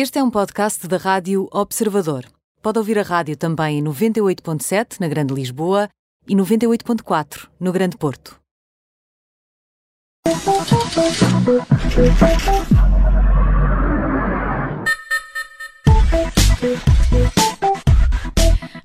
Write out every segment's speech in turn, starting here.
Este é um podcast da Rádio Observador. Pode ouvir a rádio também em 98.7 na Grande Lisboa e 98.4 no Grande Porto.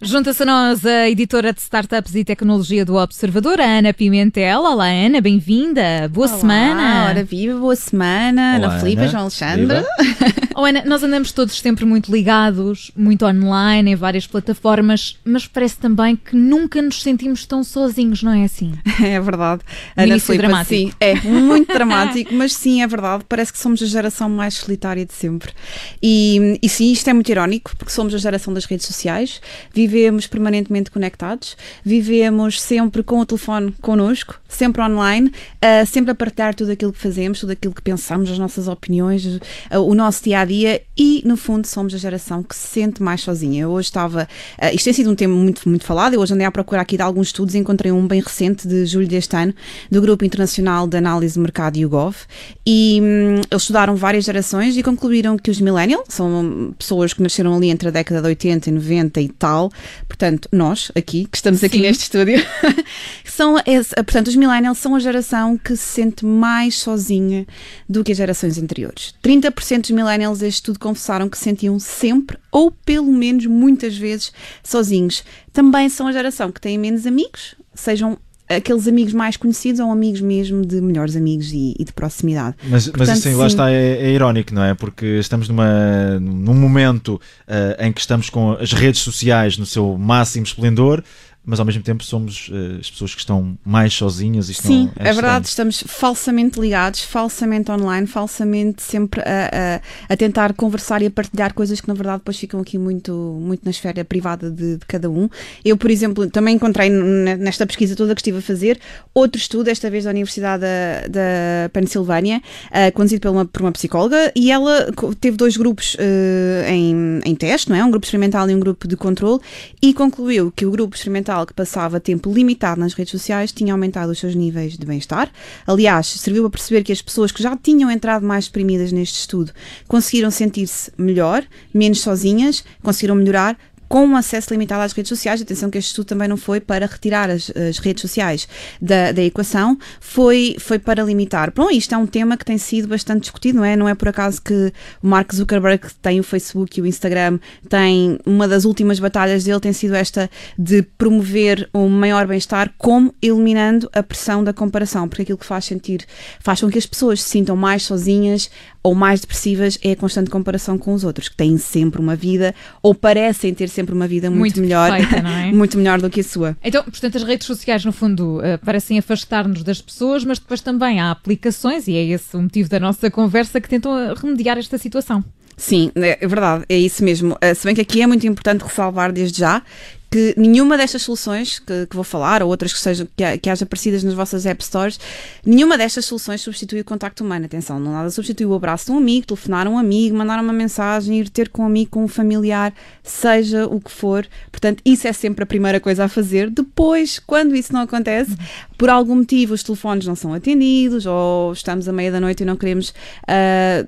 Junta-se a nós a editora de Startups e Tecnologia do Observador, a Ana Pimentel. Olá, Ana, bem-vinda. Boa Olá, semana. Ora viva, boa semana. Olá, Ana Filipe, Ana. João Alexandre. Oh, Ana, nós andamos todos sempre muito ligados, muito online, em várias plataformas, mas parece também que nunca nos sentimos tão sozinhos, não é assim? É verdade. Ana início Filipe, dramático. sim, é muito dramático, mas sim, é verdade. Parece que somos a geração mais solitária de sempre. E, e sim, isto é muito irónico, porque somos a geração das redes sociais, vivemos permanentemente conectados, vivemos sempre com o telefone connosco, sempre online, ah, sempre a partilhar tudo aquilo que fazemos, tudo aquilo que pensamos, as nossas opiniões, ah, o nosso dia a dia e, no fundo, somos a geração que se sente mais sozinha. Eu hoje estava. ah, isto tem sido um tema muito, muito falado. Eu hoje andei à procura aqui de alguns estudos e encontrei um bem recente de julho deste ano, do Grupo Internacional de Análise de Mercado YouGov. E hum, eles estudaram várias gerações e concluíram que os millennials são pessoas que nasceram ali entre a década de 80 e 90 e tal. Portanto, nós aqui, que estamos aqui Sim. neste estúdio, são esse- portanto, os millennials são a geração que se sente mais sozinha do que as gerações anteriores. 30% dos millennials deste estudo confessaram que se sentiam sempre, ou pelo menos muitas vezes, sozinhos. Também são a geração que tem menos amigos, sejam aqueles amigos mais conhecidos ou amigos mesmo de melhores amigos e, e de proximidade. Mas, mas Portanto, isso aí, lá sim. está, é, é irónico, não é? Porque estamos numa, num momento ah, em que estamos com as redes sociais no seu máximo esplendor, mas ao mesmo tempo somos ah, as pessoas que estão mais sozinhas. Isto Sim, é, verdade, estamos falsamente ligados, falsamente online, falsamente sempre a, a, a tentar conversar e a partilhar coisas que na verdade depois ficam aqui muito, muito na esfera privada de, de cada um. Eu, por exemplo, também encontrei nesta pesquisa toda que estive a fazer outro estudo, desta vez da Universidade da, da Pensilvânia, ah, conduzido por uma, por uma psicóloga, e ela teve dois grupos ah, em, em teste, não é? Um grupo experimental e um grupo de controle, e concluiu que o grupo experimental que passava tempo limitado nas redes sociais tinha aumentado os seus níveis de bem-estar. Aliás, serviu a perceber que as pessoas que já tinham entrado mais deprimidas neste estudo conseguiram sentir-se melhor, menos sozinhas, conseguiram melhorar com um acesso limitado às redes sociais. Atenção que este estudo também não foi para retirar as, as redes sociais da, da equação, foi, foi para limitar. Bom, isto é um tema que tem sido bastante discutido, não é? Não é por acaso que o Mark Zuckerberg tem o Facebook e o Instagram, tem uma das últimas batalhas dele tem sido esta de promover um maior bem-estar, como eliminando a pressão da comparação, porque aquilo que faz sentir, faz com que as pessoas se sintam mais sozinhas ou mais depressivas é a constante comparação com os outros, que têm sempre uma vida ou parecem ter sempre uma vida muito, Muito melhor, perfeita, é? muito melhor do que a sua. Então, portanto, as redes sociais, no fundo, eh, parecem afastar-nos das pessoas, mas depois também há aplicações, e é esse o motivo da nossa conversa, que tentam eh, remediar esta situação. Sim, é é verdade, é isso mesmo. Uh, Se bem que aqui é muito importante ressalvar desde já que nenhuma destas soluções que, que vou falar, ou outras que, sejam, que, que haja aparecidas nas vossas App Stores, nenhuma destas soluções substitui o contacto humano. Atenção, não nada substitui o abraço de um amigo, telefonar a um amigo, mandar uma mensagem, ir ter com um amigo, com um familiar, seja o que for. Portanto, isso é sempre a primeira coisa a fazer. Depois, quando isso não acontece, por algum motivo os telefones não são atendidos, ou estamos à meia da noite e não queremos ah,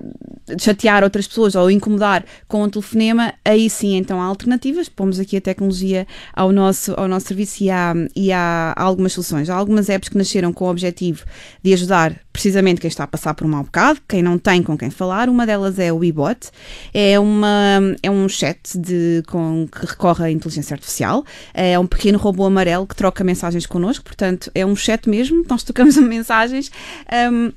chatear outras pessoas ou incomodar com um telefonema, aí sim então há alternativas, pomos aqui a tecnologia ao nosso, ao nosso serviço e há, e há algumas soluções. Há algumas apps que nasceram com o objetivo de ajudar precisamente quem está a passar por um mau bocado, quem não tem com quem falar. Uma delas é o WeBot, é, uma, é um chat de, com, que recorre à inteligência artificial, é um pequeno robô amarelo que troca mensagens connosco, portanto é um chat mesmo, nós trocamos mensagens. hum,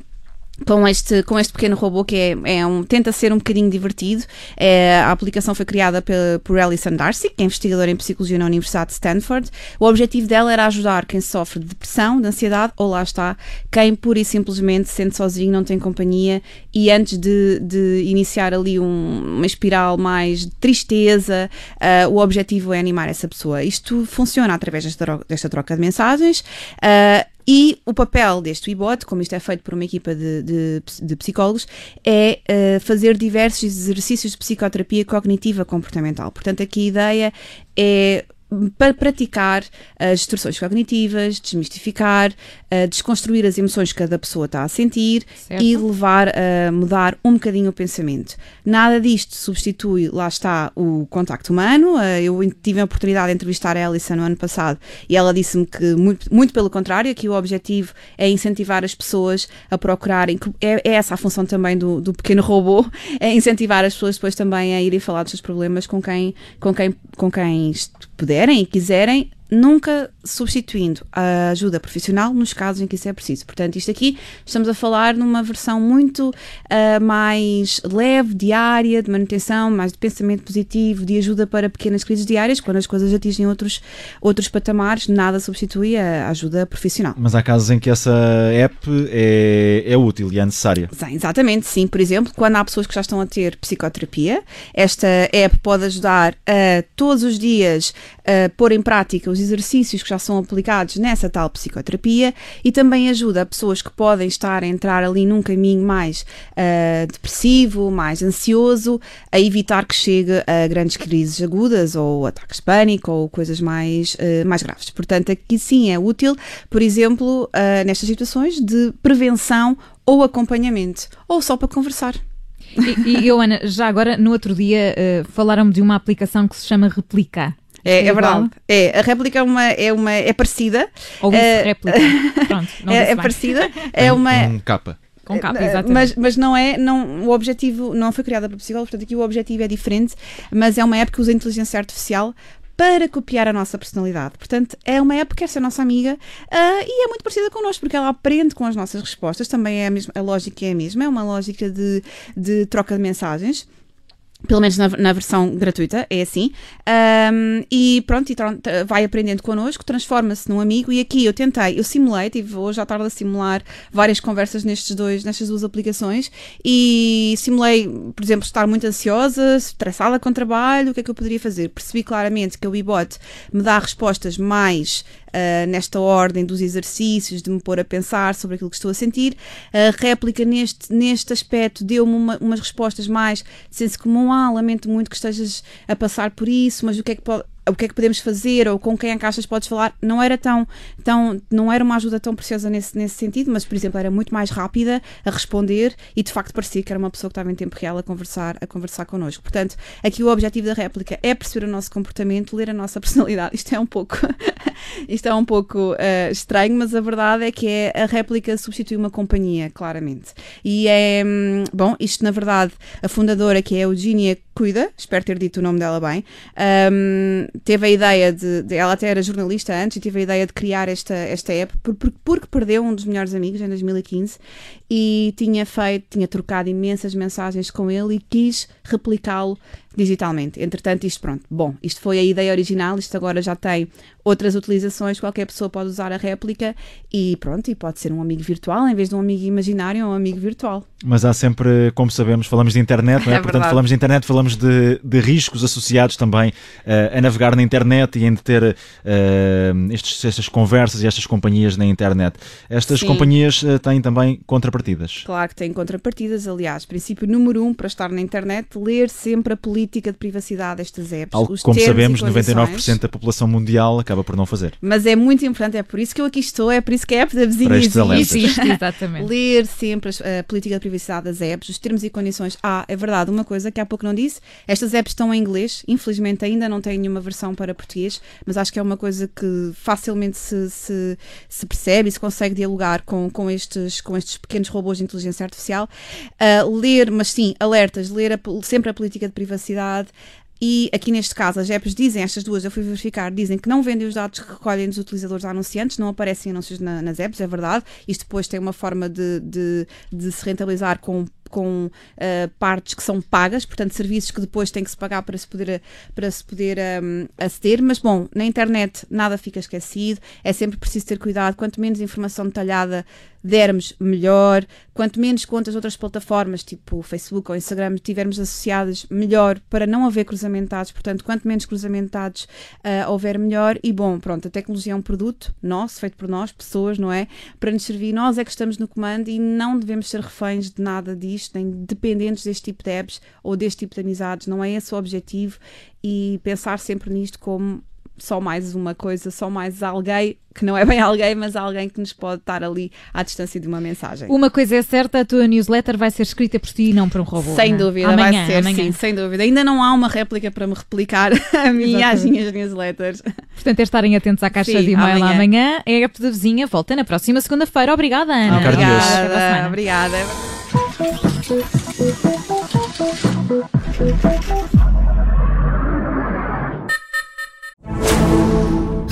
com este, com este pequeno robô que é, é um, tenta ser um bocadinho divertido. É, a aplicação foi criada pela, por Alison Darcy, que é investigadora em psicologia na Universidade de Stanford. O objetivo dela era ajudar quem sofre de depressão, de ansiedade, ou lá está, quem pura e simplesmente se sente sozinho, não tem companhia e antes de, de iniciar ali um- uma espiral mais de tristeza, ah, o objetivo é animar essa pessoa. Isto funciona através desta, desta troca de mensagens. ah, e o papel deste WeBot, como isto é feito por uma equipa de, de, de psicólogos, é eh, fazer diversos exercícios de psicoterapia cognitiva comportamental. Portanto, aqui a ideia é para praticar as instruções cognitivas, desmistificar, uh, desconstruir as emoções que cada pessoa está a sentir Certo. e levar a mudar um bocadinho o pensamento. Nada disto substitui, lá está, o contacto humano. Uh, eu tive a oportunidade de entrevistar a Alison no ano passado e ela disse-me que, muito, muito pelo contrário, que o objetivo é incentivar as pessoas a procurarem, é, é essa a função também do, do pequeno robô, é incentivar as pessoas depois também a irem falar dos seus problemas com quem, com quem, com quem est- puderem e quiserem, nunca substituindo a ajuda profissional nos casos em que isso é preciso. Portanto, isto aqui estamos a falar numa versão muito ah, mais leve, diária, de manutenção, mais de pensamento positivo, de ajuda para pequenas crises diárias, quando as coisas atingem outros, outros patamares, nada substitui a ajuda profissional. Mas há casos em que essa app é, é útil e é necessária. Sim, exatamente, sim. Por exemplo, quando há pessoas que já estão a ter psicoterapia, esta app pode ajudar a todos os dias a pôr em prática os exercícios que já são aplicados nessa tal psicoterapia e também ajuda a pessoas que podem estar a entrar ali num caminho mais ah, depressivo, mais ansioso, a evitar que chegue a grandes crises agudas ou ataques de pânico ou coisas mais, ah, mais graves. Portanto, aqui sim é útil, por exemplo, ah, nestas situações de prevenção ou acompanhamento, ou só para conversar. E, e eu, Ana, já agora, no outro dia, eh, falaram-me de uma aplicação que se chama Replicar. É, é verdade. É, a réplica é uma é uma é parecida. Ou isso, Eh, réplica. Pronto, não é, é parecida. É uma Um capa. Com capa, Eh, exatamente. Mas, mas não é, não, o objetivo não foi criada para psicólogos, portanto aqui o objetivo é diferente, mas é uma app que usa inteligência artificial para copiar a nossa personalidade. Portanto, é uma app que quer ser nossa amiga ah, e é muito parecida connosco, porque ela aprende com as nossas respostas, também é a, mesma, a lógica é a mesma, é uma lógica de, de troca de mensagens. Pelo menos na, na versão gratuita, é assim. Ahm, e pronto, e vai aprendendo connosco, transforma-se num amigo. E aqui eu tentei, eu simulei, tive hoje à tarde a simular várias conversas nestes dois, nestas duas aplicações. E simulei, por exemplo, estar muito ansiosa, estressada com o trabalho, o que é que eu poderia fazer? Percebi claramente que o iBot me dá respostas mais ah, nesta ordem dos exercícios, de me pôr a pensar sobre aquilo que estou a sentir. A réplica neste, neste aspecto deu-me uma- umas respostas mais de senso comum. Ah, lamento muito que estejas a passar por isso, mas o que é que pode. O que é que podemos fazer ou com quem é achas podes falar? Não era tão, tão não era uma ajuda tão preciosa nesse, nesse sentido, mas por exemplo era muito mais rápida a responder e de facto parecia que era uma pessoa que estava em tempo real a conversar, a conversar connosco. Portanto, aqui o objetivo da réplica é perceber o nosso comportamento, ler a nossa personalidade. Isto é um pouco isto é um pouco eh, estranho, mas a verdade é que é, a réplica substitui uma companhia, claramente. E é, hum, bom, isto na verdade, a fundadora, que é a Eugenia Cuida, espero ter dito o nome dela bem, hum, teve a ideia de, de- ela até era jornalista antes e teve a ideia de criar esta, esta app por- por- porque perdeu um dos melhores amigos em 2015 e tinha feito, tinha trocado imensas mensagens com ele e quis replicá-lo digitalmente. Entretanto, isto pronto, bom, isto foi a ideia original, isto agora já tem outras utilizações, qualquer pessoa pode usar a réplica e pronto, e pode ser um amigo virtual em vez de um amigo imaginário, um amigo virtual. Mas há sempre, como sabemos, falamos de internet, não é? É Portanto, verdade. falamos de internet, falamos de, de riscos associados também eh, a navegar na internet e em ter eh, estes, estas conversas e estas companhias na internet. Estas Sim. companhias eh, têm também contrapartidas. Claro que tem contrapartidas, aliás, princípio número um para estar na internet, ler sempre a política de privacidade destas apps. Algo os que, como sabemos, condições. 99% da população mundial acaba por não fazer. Mas é muito importante, é por isso que eu aqui estou, é por isso que a app da vizinha existe. Exatamente. Ler sempre a política de privacidade das apps, os termos e condições. Ah, é verdade, uma coisa que há pouco não disse: estas apps estão em inglês, infelizmente ainda não têm nenhuma versão para português, mas acho que é uma coisa que facilmente se, se, se percebe e se consegue dialogar com, com, estes, com estes pequenos robôs de inteligência artificial. Ah, ler, mas sim, alertas, ler a sempre a política de privacidade. E aqui neste caso, as apps dizem, estas duas eu fui verificar, dizem que não vendem os dados que recolhem dos utilizadores anunciantes, não aparecem anúncios na- nas apps, é verdade. Isto depois tem uma forma de, de, de se rentabilizar com com ah, partes que são pagas, portanto serviços que depois têm que se pagar para se poder, para se poder ahm, aceder, mas bom, na internet nada fica esquecido, é sempre preciso ter cuidado, quanto menos informação detalhada dermos, melhor, quanto menos contas outras plataformas, tipo Facebook ou Instagram, tivermos associadas, melhor, para não haver cruzamentados, portanto, quanto menos cruzamentados ah, houver, melhor, e bom, pronto, a tecnologia é um produto nosso, feito por nós, pessoas, não é? Para nos servir, nós é que estamos no comando e não devemos ser reféns de nada disto, nem dependentes deste tipo de apps ou deste tipo de amizades, não é esse o objetivo. E pensar sempre nisto como só mais uma coisa, só mais alguém, que não é bem alguém, mas alguém que nos pode estar ali à distância de uma mensagem. Uma coisa é certa, a tua newsletter vai ser escrita por ti e não por um robô. Sem não é? dúvida, amanhã, vai ser, amanhã. sim, sem dúvida. Ainda não há uma réplica para me replicar a mim e às minhas newsletters. Portanto, é estarem atentos à caixa Sim, de e-mail amanhã. amanhã. É a app da vizinha. Volta na próxima segunda-feira. Obrigada, Ana. Obrigado. Até para a semana. Obrigada, obrigada.